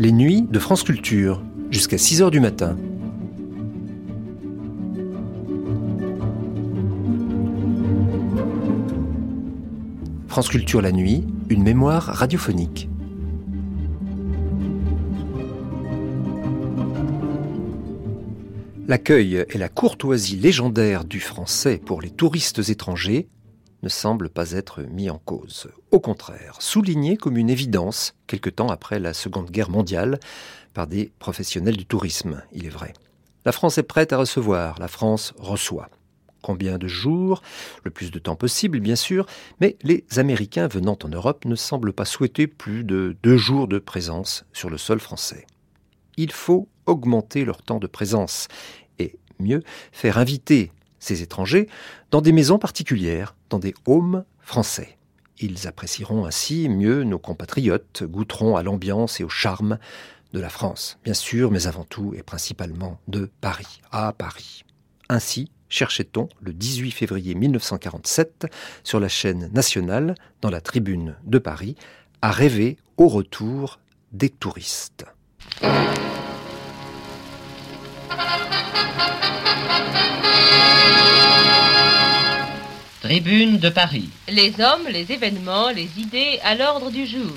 Les nuits de France Culture, jusqu'à 6 h du matin. France Culture la nuit, une mémoire radiophonique. L'accueil et la courtoisie légendaire du français pour les touristes étrangers ne semblent pas être mis en cause. Au contraire, souligné comme une évidence, quelque temps après la Seconde Guerre mondiale, par des professionnels du tourisme, il est vrai. La France est prête à recevoir, la France reçoit. Combien de jours? Le plus de temps possible, bien sûr, mais les Américains venant en Europe ne semblent pas souhaiter plus de deux jours de présence sur le sol français. Il faut augmenter leur temps de présence et mieux faire inviter ces étrangers dans des maisons particulières, dans des homes français. Ils apprécieront ainsi mieux nos compatriotes, goûteront à l'ambiance et au charme de la France, bien sûr, mais avant tout et principalement de Paris, à Paris. Ainsi cherchait-on le 18 février 1947 sur la chaîne nationale, dans la tribune de Paris, à rêver au retour des touristes. Tribune de Paris. Les hommes, les événements, les idées à l'ordre du jour.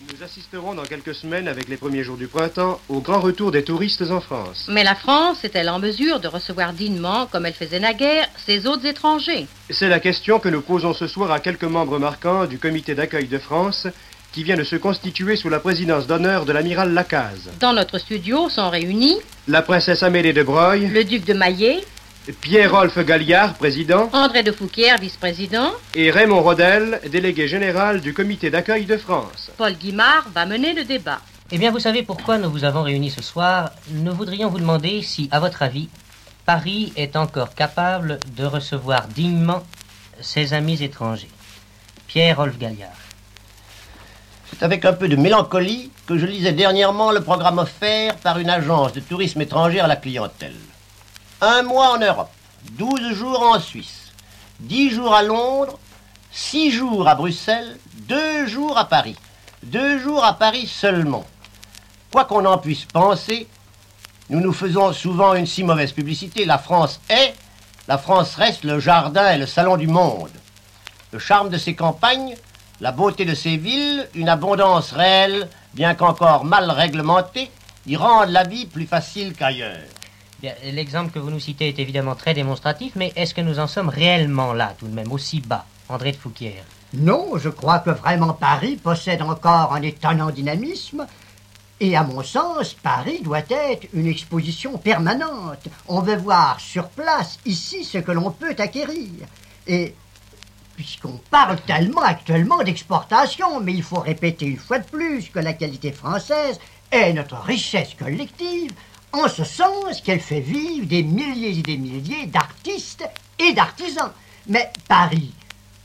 Nous assisterons dans quelques semaines, avec les premiers jours du printemps, au grand retour des touristes en France. Mais la France est-elle en mesure de recevoir dignement, comme elle faisait naguère, ses autres étrangers? C'est la question que nous posons ce soir à quelques membres marquants du comité d'accueil de France qui vient de se constituer sous la présidence d'honneur de l'amiral Lacaze. Dans notre studio sont réunis La princesse Amélie de Broglie, le duc de Maillet, Pierre-Rolf Galliard, président, André de Fouquier, vice-président. et Raymond Rodel, délégué général du comité d'accueil de France. Paul Guimard va mener le débat. Eh bien, vous savez pourquoi nous vous avons réunis ce soir Nous voudrions vous demander si, à votre avis, Paris est encore capable de recevoir dignement ses amis étrangers. Pierre-Rolf Galliard. Avec un peu de mélancolie que je lisais dernièrement le programme offert par une agence de tourisme étranger à la clientèle. Un mois en Europe, 12 jours en Suisse, 10 jours à Londres, 6 jours à Bruxelles, 2 jours à Paris. 2 jours à Paris seulement. Quoi qu'on en puisse penser, nous nous faisons souvent une si mauvaise publicité. La France est, la France reste le jardin et le salon du monde. Le charme de ses campagnes, la beauté de ses villes, une abondance réelle, bien qu'encore mal réglementée, y rendent la vie plus facile qu'ailleurs. L'exemple que vous nous citez est évidemment très démonstratif, mais est-ce que nous en sommes réellement là, tout de même, aussi bas André de Fouquier. Non, je crois que vraiment Paris possède encore un étonnant dynamisme. Et à mon sens, Paris doit être une exposition permanente. On veut voir sur place, ici, ce que l'on peut acquérir. Et puisqu'on parle tellement actuellement d'exportation, mais il faut répéter une fois de plus que la qualité française est notre richesse collective, en ce sens qu'elle fait vivre des milliers et des milliers d'artistes et d'artisans. Mais Paris,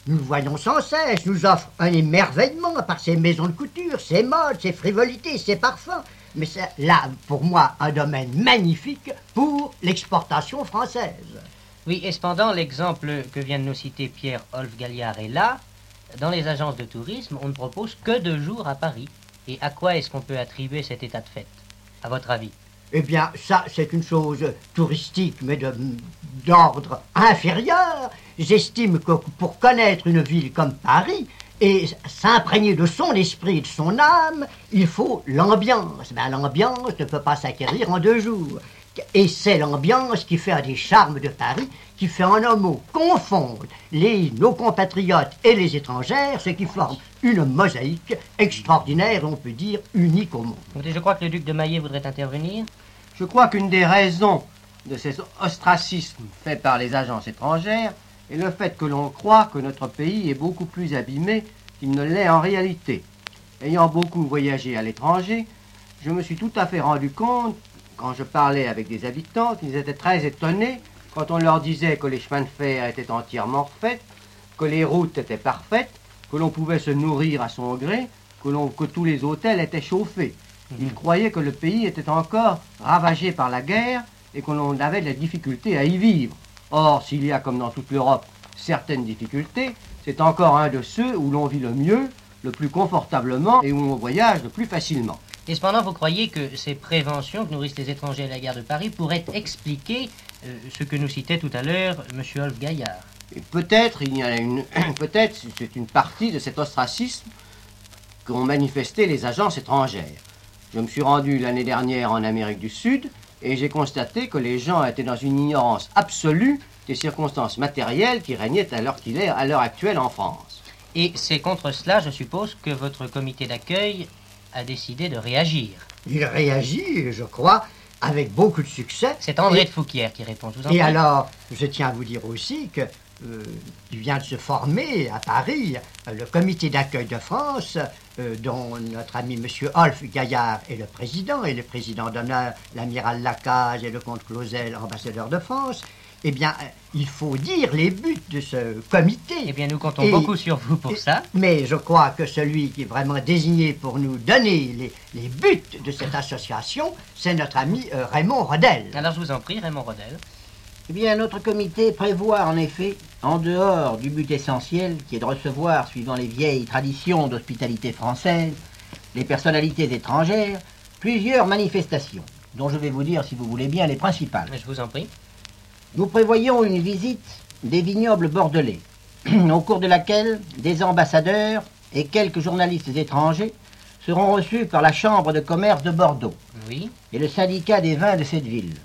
nous le voyons sans cesse, nous offre un émerveillement par ses maisons de couture, ses modes, ses frivolités, ses parfums. Mais c'est là, pour moi, un domaine magnifique pour l'exportation française. Oui, et cependant, l'exemple que vient de nous citer Pierre-Olf Galliard est là. Dans les agences de tourisme, on ne propose que deux jours à Paris. Et à quoi est-ce qu'on peut attribuer cet état de fait, à votre avis? Eh bien, ça, c'est une chose touristique, mais d'ordre inférieur. J'estime que pour connaître une ville comme Paris et s'imprégner de son esprit et de son âme, il faut l'ambiance. Ben, l'ambiance ne peut pas s'acquérir en deux jours. Et c'est l'ambiance qui fait un des charmes de Paris, qui fait en un mot confondre les, nos compatriotes et les étrangères, ce qui forme une mosaïque extraordinaire, on peut dire unique au monde. Je crois que le duc de Maillet voudrait intervenir. Je crois qu'une des raisons de ces ostracismes faits par les agences étrangères est le fait que l'on croit que notre pays est beaucoup plus abîmé qu'il ne l'est en réalité. Ayant beaucoup voyagé à l'étranger, je me suis tout à fait rendu compte, quand je parlais avec des habitants, qu'ils étaient très étonnés quand on leur disait que les chemins de fer étaient entièrement refaits, que les routes étaient parfaites, que l'on pouvait se nourrir à son gré, que, l'on- que tous les hôtels étaient chauffés. Ils croyaient que le pays était encore ravagé par la guerre et qu'on avait de la difficulté à y vivre. Or, s'il y a, comme dans toute l'Europe, certaines difficultés, c'est encore un de ceux où l'on vit le mieux, le plus confortablement et où on voyage le plus facilement. Et cependant, vous croyez que ces préventions que nourrissent les étrangers à la guerre de Paris pourraient expliquer euh, ce que nous citait tout à l'heure M. Wolf Gaillard? Peut-être, il y a une, peut-être c'est une partie de cet ostracisme qu'ont manifesté les agences étrangères. Je me suis rendu l'année dernière en Amérique du Sud et j'ai constaté que les gens étaient dans une ignorance absolue des circonstances matérielles qui régnaient l'heure qu'il est à l'heure actuelle en France. Et c'est contre cela, je suppose, que votre comité d'accueil a décidé de réagir. Il réagit, je crois, avec beaucoup de succès. C'est André Et- de Fouquier qui répond. Vous en Et alors, je tiens à vous dire aussi que euh, il vient de se former à Paris euh, le comité d'accueil de France, euh, dont notre ami M. Olf Gaillard est le président, et le président d'honneur, l'amiral Lacaze et le comte Clausel, ambassadeur de France. Eh bien, euh, il faut dire les buts de ce comité. Eh bien, nous comptons Et- beaucoup sur vous pour et- ça. Mais je crois que celui qui est vraiment désigné pour nous donner les, les buts de cette association, c'est notre ami euh, Raymond Rodel. Alors, je vous en prie, Raymond Rodel. Eh bien, notre comité prévoit en effet, en dehors du but essentiel qui est de recevoir, suivant les vieilles traditions d'hospitalité française, les personnalités étrangères, plusieurs manifestations, dont je vais vous dire, si vous voulez bien, les principales. Je vous en prie. Nous prévoyons une visite des vignobles bordelais, au cours de laquelle des ambassadeurs et quelques journalistes étrangers seront reçus par la Chambre de commerce de Bordeaux Oui. et le syndicat des vins de cette ville.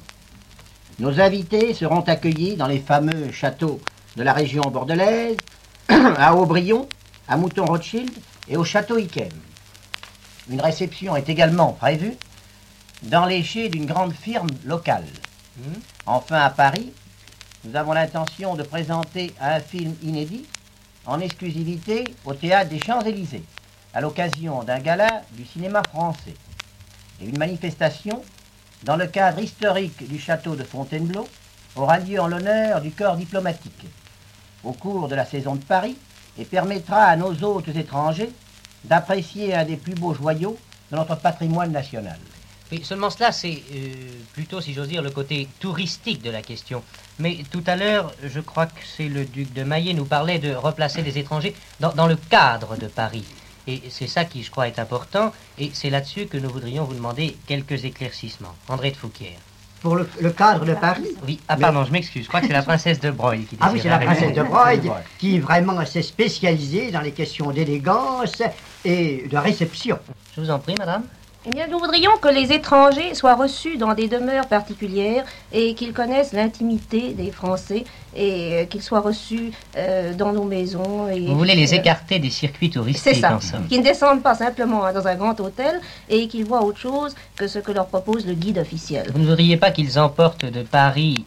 Nos invités seront accueillis dans les fameux châteaux de la région bordelaise, à Aubryon, à Mouton-Rothschild et au château Yquem. Une réception est également prévue dans les chais d'une grande firme locale. Hmm. Enfin, à Paris, nous avons l'intention de présenter un film inédit en exclusivité au théâtre des Champs-Élysées, à l'occasion d'un gala du cinéma français. Et une manifestation, dans le cadre historique du château de Fontainebleau, aura lieu en l'honneur du corps diplomatique, au cours de la saison de Paris, et permettra à nos hôtes étrangers d'apprécier un des plus beaux joyaux de notre patrimoine national. Oui, seulement cela, c'est euh, plutôt, si j'ose dire, le côté touristique de la question. Mais tout à l'heure, je crois que c'est le duc de Maillet nous parlait de replacer les étrangers dans, dans le cadre de Paris. Et c'est ça qui, je crois, est important. Et c'est là-dessus que nous voudrions vous demander quelques éclaircissements. André de Fouquier. Pour le, le cadre de Paris Oui, ah Mais- pardon, je m'excuse. Je crois que c'est la princesse de Broglie qui Ah oui, c'est la princesse de. Broglie qui vraiment s'est spécialisée dans les questions d'élégance et de réception. Je vous en prie, madame. Eh bien, nous voudrions que les étrangers soient reçus dans des demeures particulières et qu'ils connaissent l'intimité des Français et euh, qu'ils soient reçus euh, dans nos maisons. Et, Vous voulez les euh, écarter des circuits touristiques, C'est ça. Qu'ils ne descendent pas simplement hein, dans un grand hôtel et qu'ils voient autre chose que ce que leur propose le guide officiel. Vous ne voudriez pas qu'ils emportent de Paris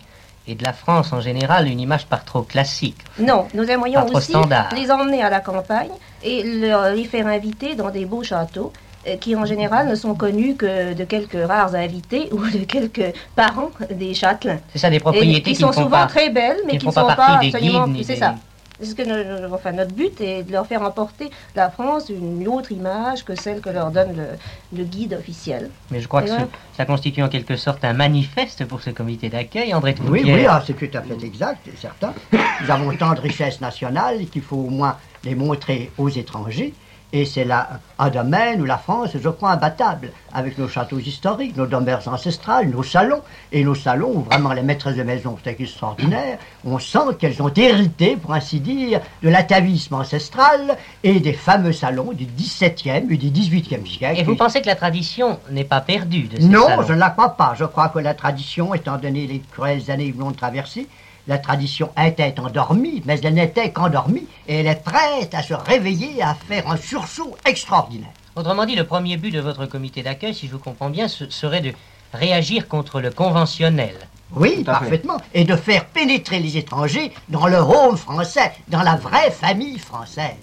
et de la France en général une image par trop classique. Non, nous aimerions aussi standard. les emmener à la campagne et leur- les faire inviter dans des beaux châteaux qui en général ne sont connus que de quelques rares invités ou de quelques parents des châtelains. C'est ça, des Et propriétés qui qui sont souvent pas... très belles, mais qui ne sont pas pas absolument. C'est ça. C'est ce que enfin, notre but est de leur faire emporter la France une autre image que celle que leur donne le, le guide officiel. Mais je crois que Et ce- ça constitue en quelque sorte un manifeste pour ce comité d'accueil, André de Oui, oui, ah, c'est tout à fait exact, c'est certain. Nous avons tant de richesses nationales qu'il faut au moins les montrer aux étrangers. Et c'est là un domaine où la France est, je crois, imbattable, avec nos châteaux historiques, nos demeures ancestrales, nos salons, et nos salons où vraiment les maîtresses de maison sont extraordinaires. On sent qu'elles ont hérité, pour ainsi dire, de l'atavisme ancestral et des fameux salons du XVIIe et du XVIIIe siècle. Et vous pensez que la tradition n'est pas perdue de ces Non, salons? je ne la crois pas. Je crois que la tradition, étant donné les cruelles années que nous avons traversées, la tradition était endormie, mais elle n'était qu'endormie, et elle est prête à se réveiller, à faire un sursaut extraordinaire. Autrement dit, le premier but de votre comité d'accueil, si je vous comprends bien, ce serait de réagir contre le conventionnel. Oui, fait. parfaitement. Et de faire pénétrer les étrangers dans le home français, dans la vraie famille française.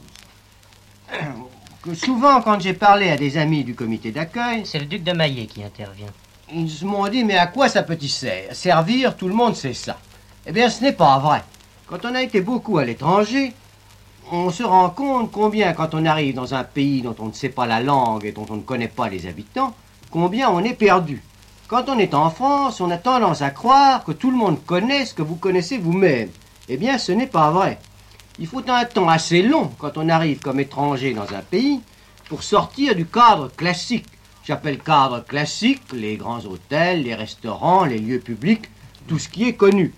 Que souvent, quand j'ai parlé à des amis du comité d'accueil, C'est le duc de Maillet qui intervient. ils m'ont dit Mais à quoi ça peut-il ser- servir? Tout le monde sait ça. Eh bien, ce n'est pas vrai. Quand on a été beaucoup à l'étranger, on se rend compte combien, quand on arrive dans un pays dont on ne sait pas la langue et dont on ne connaît pas les habitants, combien on est perdu. Quand on est en France, on a tendance à croire que tout le monde connaît ce que vous connaissez vous-même. Eh bien, ce n'est pas vrai. Il faut un temps assez long quand on arrive comme étranger dans un pays pour sortir du cadre classique. J'appelle cadre classique les grands hôtels, les restaurants, les lieux publics, tout ce qui est connu.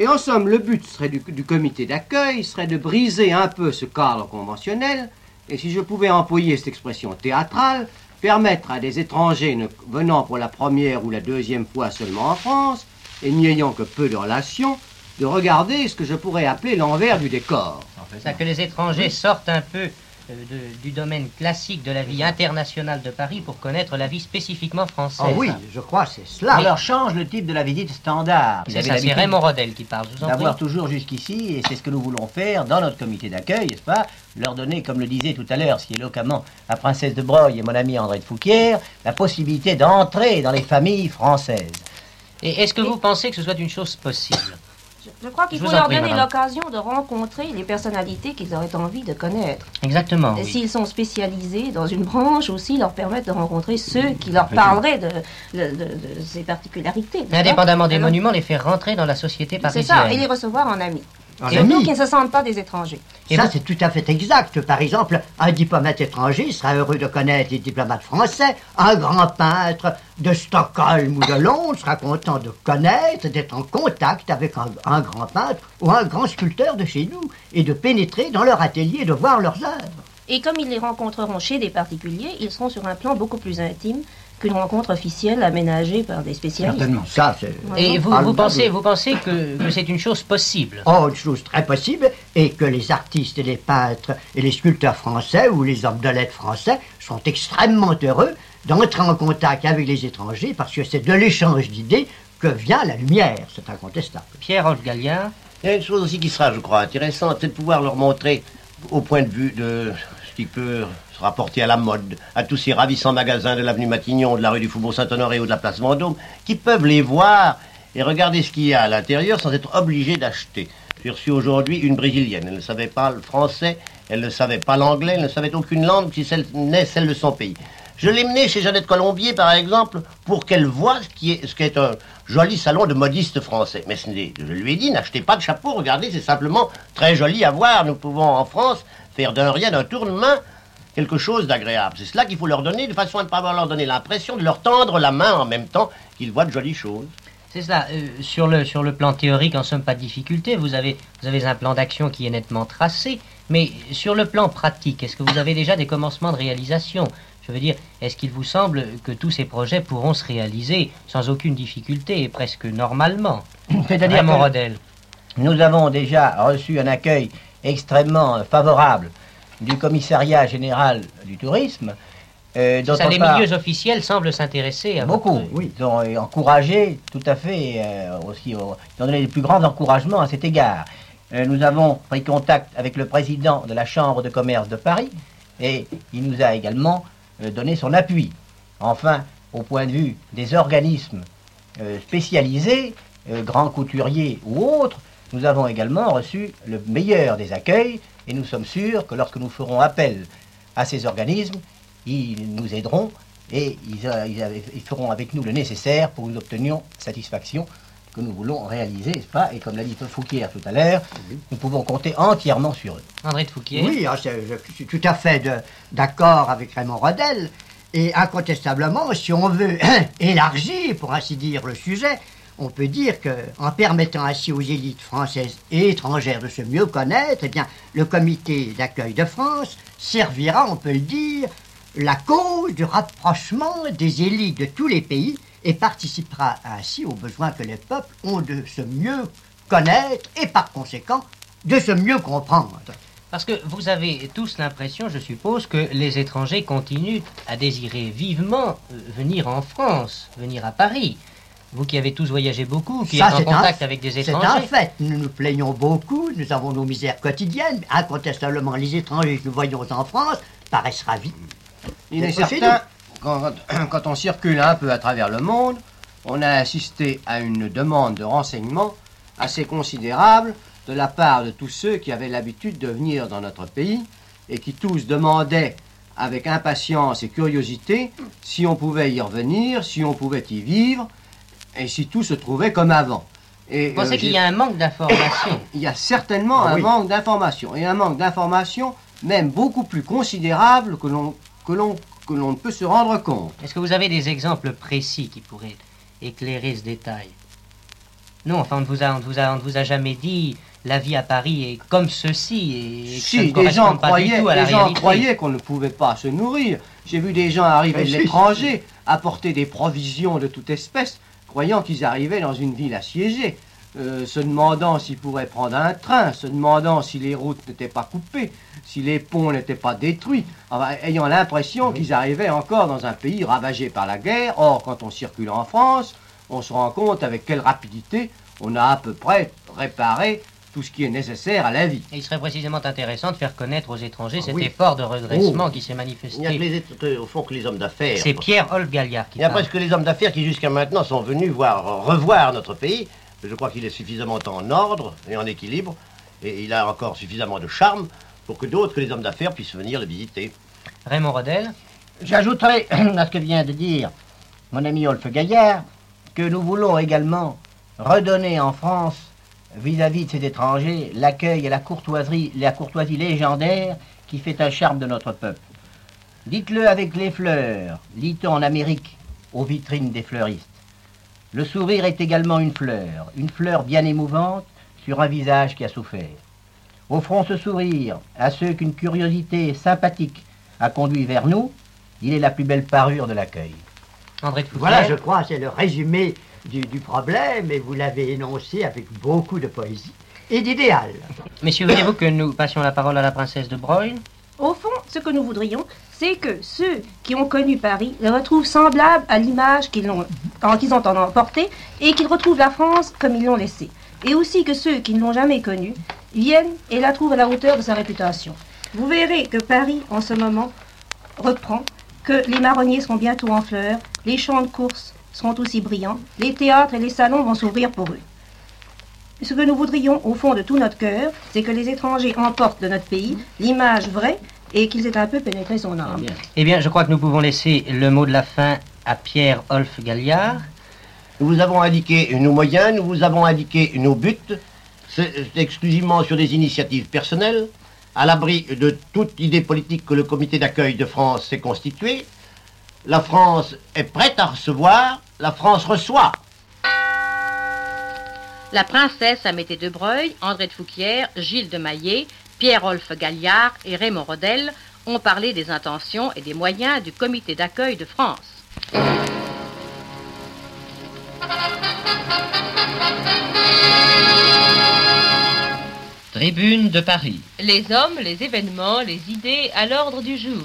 Et en somme, le but serait du, du comité d'accueil serait de briser un peu ce cadre conventionnel, et si je pouvais employer cette expression théâtrale, permettre à des étrangers ne venant pour la première ou la deuxième fois seulement en France, et n'y ayant que peu de relations, de regarder ce que je pourrais appeler l'envers du décor. Ça que les étrangers sortent un peu de- du domaine classique de la vie internationale de Paris pour connaître la vie spécifiquement française. Ah oui, je crois que c'est cela. On leur change le type de la visite standard. C'est ça, c'est Raymond Rodel qui parle, je vous en D'avoir toujours jusqu'ici, et c'est ce que nous voulons faire dans notre comité d'accueil, n'est-ce pas? Leur donner, comme le disait tout à l'heure, est localement la princesse de Broglie et mon ami André de Fouquier, la possibilité d'entrer dans les familles françaises. Et est-ce que vous pensez que ce soit une chose possible? Je, crois qu'il faut leur donner l'occasion de rencontrer les personnalités qu'ils auraient envie de connaître. Exactement. Et oui. s'ils sont spécialisés dans une branche aussi, leur permettre de rencontrer ceux qui leur parleraient de, de- de- de ces particularités. Indépendamment des monuments, les faire rentrer dans la société C'est parisienne. ça, et les recevoir en amis. En Surtout qu'ils ne se sentent pas des étrangers. Et Ça, c'est tout à fait exact. Par exemple, un diplomate étranger sera heureux de connaître les diplomates français. Un grand peintre de Stockholm ou de Londres sera content de connaître, d'être en contact avec un, un grand peintre ou un grand sculpteur de chez nous et de pénétrer dans leur atelier, de voir leurs œuvres. Et comme ils les rencontreront chez des particuliers, ils seront sur un plan beaucoup plus intime qu'une rencontre officielle aménagée par des spécialistes. Ça, c'est Et vous, Ah, vous pensez, nous- vous pensez que, que c'est une chose possible Oh, une chose très possible est que les artistes et les peintres et les sculpteurs français ou les hommes de lettres français sont extrêmement heureux d'entrer en contact avec les étrangers parce que c'est de l'échange d'idées que vient la lumière, c'est incontestable. Pierre-Rolf Galliard Il y a une chose aussi qui sera, je crois, intéressante, c'est de pouvoir leur montrer, au point de vue de ce qui peut se rapporter à la mode, à tous ces ravissants magasins de l'avenue Matignon, de la rue du Faubourg Saint-Honoré ou de la place Vendôme, qui peuvent les voir et regarder ce qu'il y a à l'intérieur sans être obligés d'acheter. J'ai reçu aujourd'hui une brésilienne. Elle ne savait pas le français, elle ne savait pas l'anglais, elle ne savait aucune langue si celle n'est celle de son pays. Je l'ai menée chez Jeannette Colombier, par exemple, pour qu'elle voie ce qui est, un joli salon de modistes français. Mais je lui ai dit, n'achetez pas de chapeau, regardez, c'est simplement très joli à voir. Nous pouvons en France faire d'un rien, d'un tournement, quelque chose d'agréable. C'est cela qu'il faut leur donner, de façon à ne pas leur donner l'impression de leur tendre la main en même temps qu'ils voient de jolies choses. C'est cela. euh, sur, le, sur le plan théorique, en somme, pas de difficulté. Vous avez, vous avez un plan d'action qui est nettement tracé. Mais sur le plan pratique, est-ce que vous avez déjà des commencements de réalisation? Je veux dire, est-ce qu'il vous semble que tous ces projets pourront se réaliser sans aucune difficulté et presque normalement? C'est-à-dire nous avons déjà reçu un accueil extrêmement favorable du commissariat général du tourisme. Euh, C'est ça, les part- milieux officiels semblent s'intéresser à Beaucoup, votre- oui. Ils ont encouragé tout à fait euh, aussi, euh, ils ont donné les plus grands encouragements à cet égard. Nous avons pris contact avec le président de la Chambre de commerce de Paris et il nous a également donné son appui. Enfin, au point de vue des organismes spécialisés, grands couturiers ou autres, nous avons également reçu le meilleur des accueils et nous sommes sûrs que lorsque nous ferons appel à ces organismes, ils nous aideront et ils, euh, ils avaient- ils feront avec nous le nécessaire pour que nous obtenions satisfaction que nous voulons réaliser, n'est-ce pas? Et comme l'a dit Fouquier tout à l'heure, nous pouvons compter entièrement sur eux. André de Fouquier. Oui, ah, c'est- je suis tout à fait d'accord avec Raymond Rodel. Et incontestablement, si on veut élargir, pour ainsi dire, le sujet, on peut dire que, en permettant ainsi aux élites françaises et étrangères de se mieux connaître, eh le comité d'accueil de France servira, on peut le dire, la cause du rapprochement des élites de tous les pays et participera ainsi aux besoins que les peuples ont de se mieux connaître et par conséquent de se mieux comprendre. Parce que vous avez tous l'impression, je suppose, que les étrangers continuent à désirer vivement euh, venir en France, venir à Paris. Vous qui avez tous voyagé beaucoup, qui Ça, êtes en un- contact avec des C'est un étrangers. fait. Nous nous plaignons beaucoup, nous avons nos misères quotidiennes. Incontestablement, les étrangers que nous voyons en France paraissent ravis. Il est certain, quand, quand on circule un peu à travers le monde, on a assisté à une demande de renseignements assez considérable de la part de tous ceux qui avaient l'habitude de venir dans notre pays et qui tous demandaient avec impatience et curiosité si on pouvait y revenir, si on pouvait y vivre, et si tout se trouvait comme avant. Et, Vous pensez euh, qu'il y a un manque d'information il y a certainement Ah un oui. manque d'information, et un manque d'information même beaucoup plus considérable que l'on que l'on que l'on ne peut se rendre compte. Est-ce que vous avez des exemples précis qui pourraient éclairer ce détail? Non, enfin, on ne vous a, on ne vous a, on ne vous a jamais dit la vie à Paris est comme ceci et Si des gens correspond pas du croyaient, tout à la des gens croyaient qu'on ne pouvait pas se nourrir. J'ai vu des gens arriver Ah, de si, l'étranger, apporter des provisions de toute espèce, croyant qu'ils arrivaient dans une ville assiégée, euh, se demandant s'ils pourraient prendre un train, se demandant si les routes n'étaient pas coupées, si les ponts n'étaient pas détruits, enfin, ayant l'impression qu'ils arrivaient encore dans un pays ravagé par la guerre. Or, quand on circule en France, on se rend compte avec quelle rapidité on a à peu près réparé tout ce qui est nécessaire à la vie. Et il serait précisément intéressant de faire connaître aux étrangers Ah cet oui. effort de redressement Oh. qui s'est Il n'y a que manifesté. les, euh, au fond que les hommes d'affaires. C'est Pierre Olf Galliard qui Il n'y a parle. presque les hommes d'affaires qui jusqu'à maintenant sont venus voir, revoir notre pays. Je crois qu'il est suffisamment en ordre et en équilibre, et il a encore suffisamment de charme pour que d'autres que les hommes d'affaires puissent venir le visiter. Raymond Rodel J'ajouterai à ce que vient de dire mon ami Olf Gaillard que nous voulons également redonner en France, vis-à-vis de ces étrangers, l'accueil et la courtoisie, la courtoisie légendaire qui fait un charme de notre peuple. Dites-le avec les fleurs, lit-on en Amérique, aux vitrines des fleuristes. Le sourire est également une fleur, une fleur bien émouvante sur un visage qui a souffert. Offrons ce sourire à ceux qu'une curiosité sympathique a conduit vers nous, il est la plus belle parure de l'accueil. André de Fouquier Voilà, je crois, c'est le résumé du, du problème et vous l'avez énoncé avec beaucoup de poésie et d'idéal. Messieurs, voulez-vous que nous passions la parole à la princesse de Broglie Au fond, ce que nous voudrions, c'est que ceux qui ont connu Paris le retrouvent semblable à l'image qu'ils ont, en- qu'ils ont en emporté et qu'ils retrouvent la France comme ils l'ont laissée. Et aussi que ceux qui ne l'ont jamais connue viennent et la trouvent à la hauteur de sa réputation. Vous verrez que Paris, en ce moment, reprend, que les marronniers seront bientôt en fleurs, les champs de course seront aussi brillants, les théâtres et les salons vont s'ouvrir pour eux. Ce que nous voudrions au fond de tout notre cœur, c'est que les étrangers emportent de notre pays l'image vraie et qu'ils aient un peu pénétré son âme. Eh bien, je crois que nous pouvons laisser le mot de la fin à Pierre Olf Galliard. Nous vous avons indiqué nos moyens, nous vous avons indiqué nos buts. C'est c'est exclusivement sur des initiatives personnelles, à l'abri de toute idée politique que le comité d'accueil de France s'est constitué. La France est prête à recevoir, la France reçoit. La princesse Amédée de Breuil, André de Fouquier, Gilles de Maillet, Pierre-Olphe Galliard et Raymond Rodel ont parlé des intentions et des moyens du comité d'accueil de France. Tribune de Paris. Les hommes, les événements, les idées à l'ordre du jour.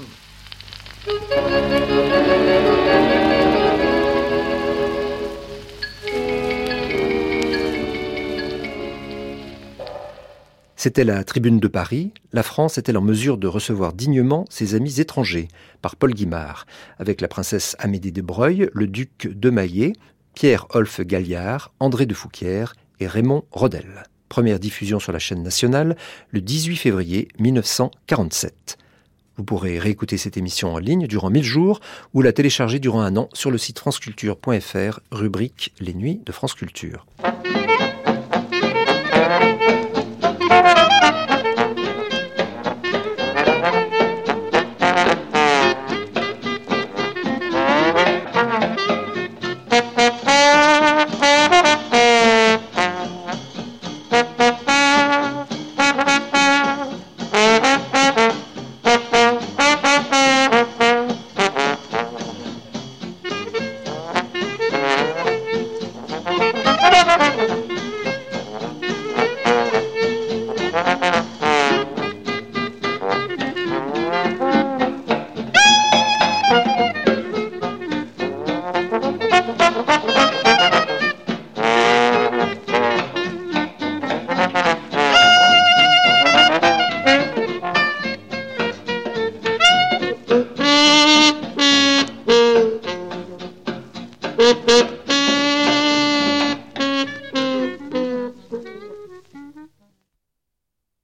C'était la Tribune de Paris. La France est-elle en mesure de recevoir dignement ses amis étrangers? Par Paul Guimard, avec la princesse Amédée de Breuil, le duc de Maillet, Pierre Olf Galliard, André de Fouquier et Raymond Rodel. Première diffusion sur la chaîne nationale le 18 février 1947. Vous pourrez réécouter cette émission en ligne durant 1000 jours ou la télécharger durant un an sur le site franceculture.fr, rubrique Les Nuits de France Culture.